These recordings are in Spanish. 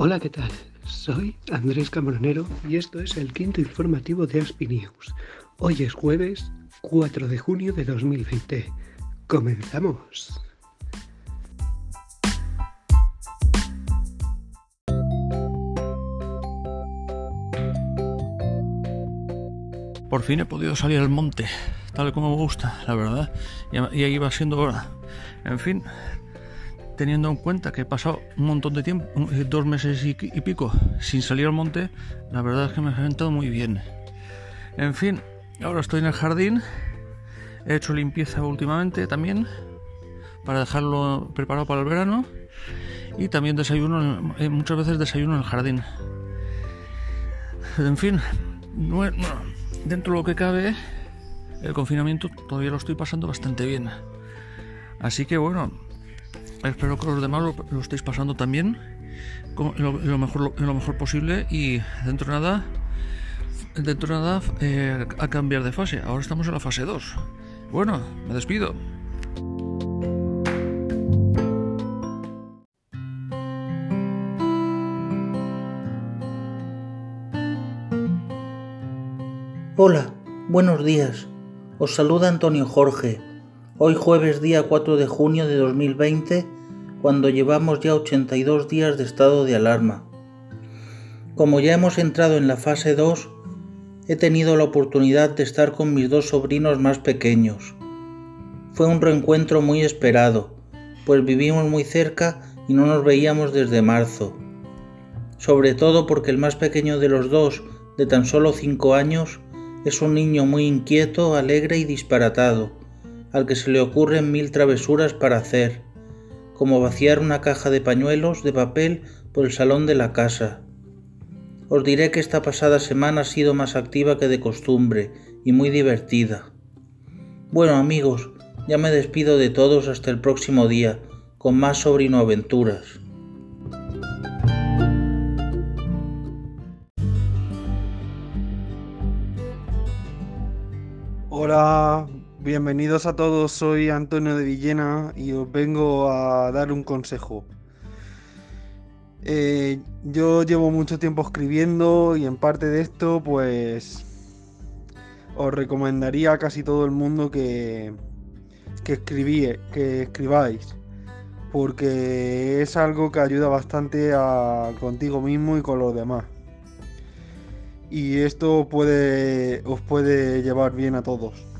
Hola, ¿qué tal? Soy Andrés Camaronero y esto es el quinto informativo de Aspi News. Hoy es jueves 4 de junio de 2020. ¡Comenzamos! Por fin he podido salir al monte, tal como me gusta, la verdad. Y ahí va siendo hora. En fin, teniendo en cuenta que he pasado un montón de tiempo, eh, dos meses y, pico, sin salir al monte, la verdad es que me he sentado muy bien. En fin, ahora estoy en el jardín. He hecho limpieza últimamente también, para dejarlo preparado para el verano. Y también desayuno, eh, muchas veces desayuno en el jardín. En fin, dentro de lo que cabe, el confinamiento todavía lo estoy pasando bastante bien. Así que bueno, espero que los demás lo, estéis pasando también lo, mejor, lo, mejor posible y dentro de nada, dentro de nada eh, a cambiar de fase. Ahora estamos en la fase 2. Bueno, me despido. Hola, buenos días. Os saluda Antonio Jorge. Hoy jueves día 4 de junio de 2020, cuando llevamos ya 82 días de estado de alarma. Como ya hemos entrado en la fase 2, he tenido la oportunidad de estar con mis dos sobrinos más pequeños. Fue un reencuentro muy esperado, pues vivimos muy cerca y no nos veíamos desde marzo. Sobre todo porque el más pequeño de los dos, de tan solo 5 años, es un niño muy inquieto, alegre y disparatado, al que se le ocurren mil travesuras para hacer, como vaciar una caja de pañuelos de papel por el salón de la casa. Os diré que esta pasada semana ha sido más activa que de costumbre y muy divertida. Bueno amigos, ya me despido de todos hasta el próximo día, con más sobrino aventuras. Hola, bienvenidos a todos, soy Antonio de Villena y os vengo a dar un consejo. Eh, yo llevo mucho tiempo escribiendo y en parte de esto pues os recomendaría a casi todo el mundo que, que, que escribáis porque es algo que ayuda bastante a contigo mismo y con los demás y esto puede os puede llevar bien a todos.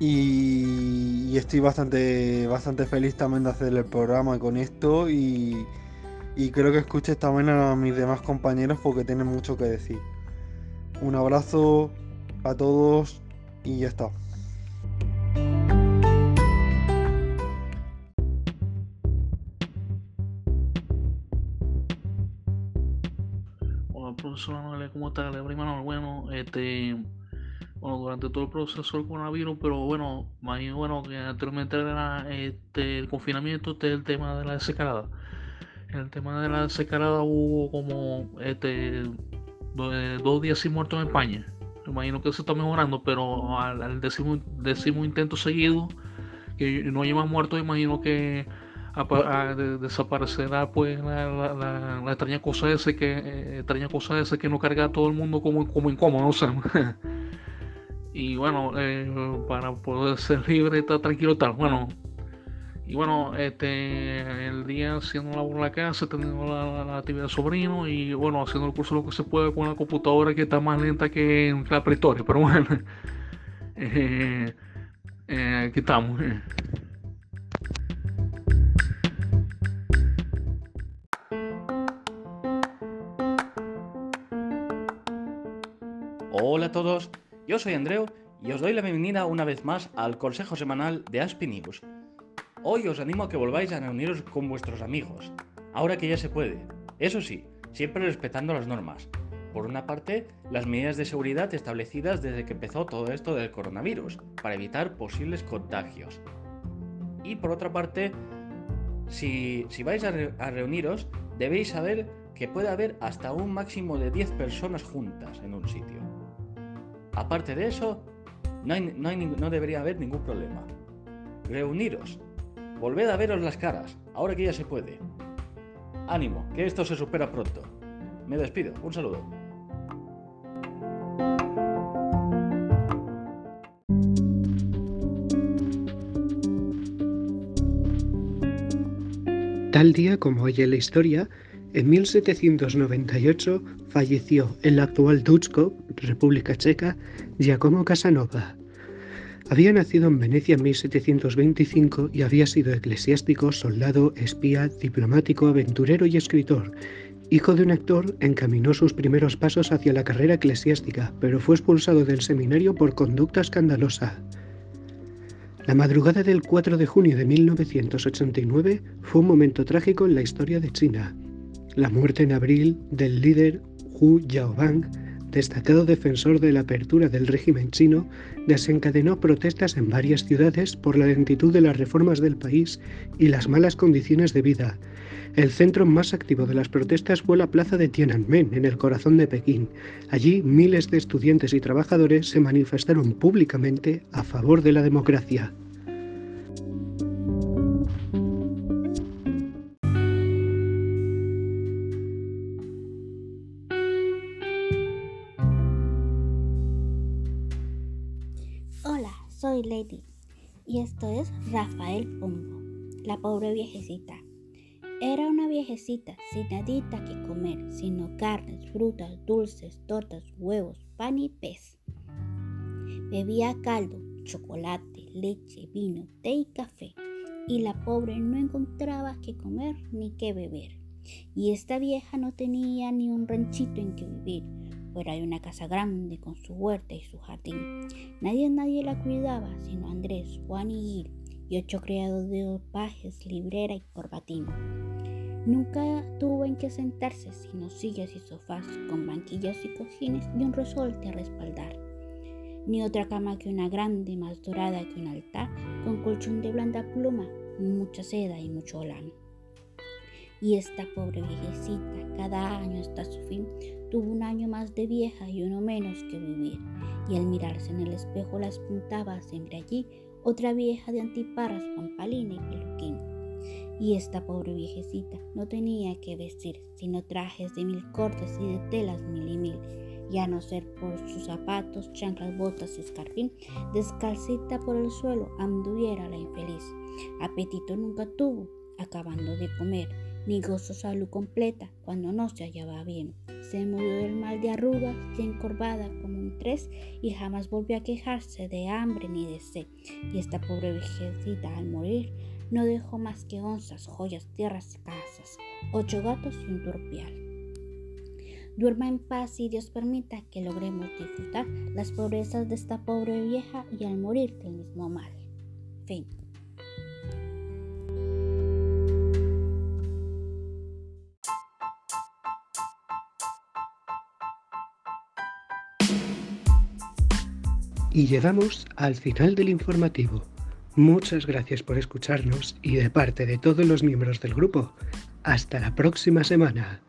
Y, estoy bastante bastante feliz también de hacer el programa con esto y, y creo que escuches también a mis demás compañeros porque tienen mucho que decir. Un abrazo a todos y ya está. profesor ¿cómo está? Le bueno, este, bueno, durante todo el proceso del coronavirus, pero bueno, más bueno que anteriormente era este, el confinamiento, este el tema de la desescalada. En el tema de la desescalada hubo como este eh, dos días sin muertos en España. imagino que se está mejorando, pero al, al décimo, décimo intento seguido, que no hay más muertos, imagino que desaparecerá pues la, extraña cosa ese que eh, extraña cosa ese que no carga a todo el mundo como, como incómodo, y bueno, eh, para poder ser libre, estar tranquilo tal. Bueno, y bueno, este el día haciendo la la casa, teniendo la, actividad de sobrino y bueno, haciendo el curso lo que se puede con la computadora que está más lenta que en la prehistoria, pero bueno, eh, aquí estamos. Hola a todos, yo soy Andreu y os doy la bienvenida una vez más al consejo semanal de Aspi News. Hoy os animo a que volváis a reuniros con vuestros amigos, ahora que ya se puede. Eso sí, siempre respetando las normas. Por una parte, las medidas de seguridad establecidas desde que empezó todo esto del coronavirus, para evitar posibles contagios. Y por otra parte, si, vais a, a reuniros, debéis saber que puede haber hasta un máximo de 10 personas juntas en un sitio. Aparte de eso, no, debería haber ningún problema. Reuniros. volved a veros las caras, ahora que ya se puede. Ánimo, que esto se supera pronto. Me despido, un saludo. Tal día como hoy en la historia, en 1798 falleció en la actual Dutsko, República Checa, Giacomo Casanova. Había nacido en Venecia en 1725 y había sido eclesiástico, soldado, espía, diplomático, aventurero y escritor. Hijo de un actor, encaminó sus primeros pasos hacia la carrera eclesiástica, pero fue expulsado del seminario por conducta escandalosa. La madrugada del 4 de junio de 1989 fue un momento trágico en la historia de China. La muerte en abril del líder Hu Yaobang, destacado defensor de la apertura del régimen chino, desencadenó protestas en varias ciudades por la lentitud de las reformas del país y las malas condiciones de vida. El centro más activo de las protestas fue la plaza de Tiananmen, en el corazón de Pekín. Allí miles de estudiantes y trabajadores se manifestaron públicamente a favor de la democracia. Hola, soy Lady y esto es Rafael Pombo, la pobre viejecita. Era una viejecita sin nadita que comer, sino carnes, frutas, dulces, tortas, huevos, pan y pez. Bebía caldo, chocolate, leche, vino, té y café, y la pobre no encontraba qué comer ni qué beber. Y esta vieja no tenía ni un ranchito en que vivir, fuera hay una casa grande con su huerta y su jardín. Nadie, nadie la cuidaba, sino Andrés, Juan y Gil, y ocho criados de pajes, librera y corbatín. Nunca tuvo en qué sentarse, sino sillas y sofás, con banquillas y cojines y un resorte a respaldar. Ni otra cama que una grande, más dorada que un altar, con colchón de blanda pluma, mucha seda y mucho lana. Y esta pobre viejecita, cada año hasta su fin, tuvo un año más de vieja y uno menos que vivir. Y al mirarse en el espejo las puntaba siempre allí otra vieja de antiparras, pampalina y peluquín. Y esta pobre viejecita no tenía que vestir sino trajes de mil cortes y de telas mil y mil, y a no ser por sus zapatos, chanclas, botas y escarpín, descalcita por el suelo anduviera la infeliz. Apetito nunca tuvo, acabando de comer, ni gozo salud completa cuando no se hallaba bien. Se murió del mal de arrugas y encorvada como un tres y jamás volvió a quejarse de hambre ni de sed. Y esta pobre viejecita al morir no dejó más que onzas, joyas, tierras y casas, ocho gatos y un turpial. Duerma en paz y Dios permita que logremos disfrutar las pobrezas de esta pobre vieja y al morir del mismo mal. Fin. Y llegamos al final del informativo. Muchas gracias por escucharnos y de parte de todos los miembros del grupo, hasta la próxima semana.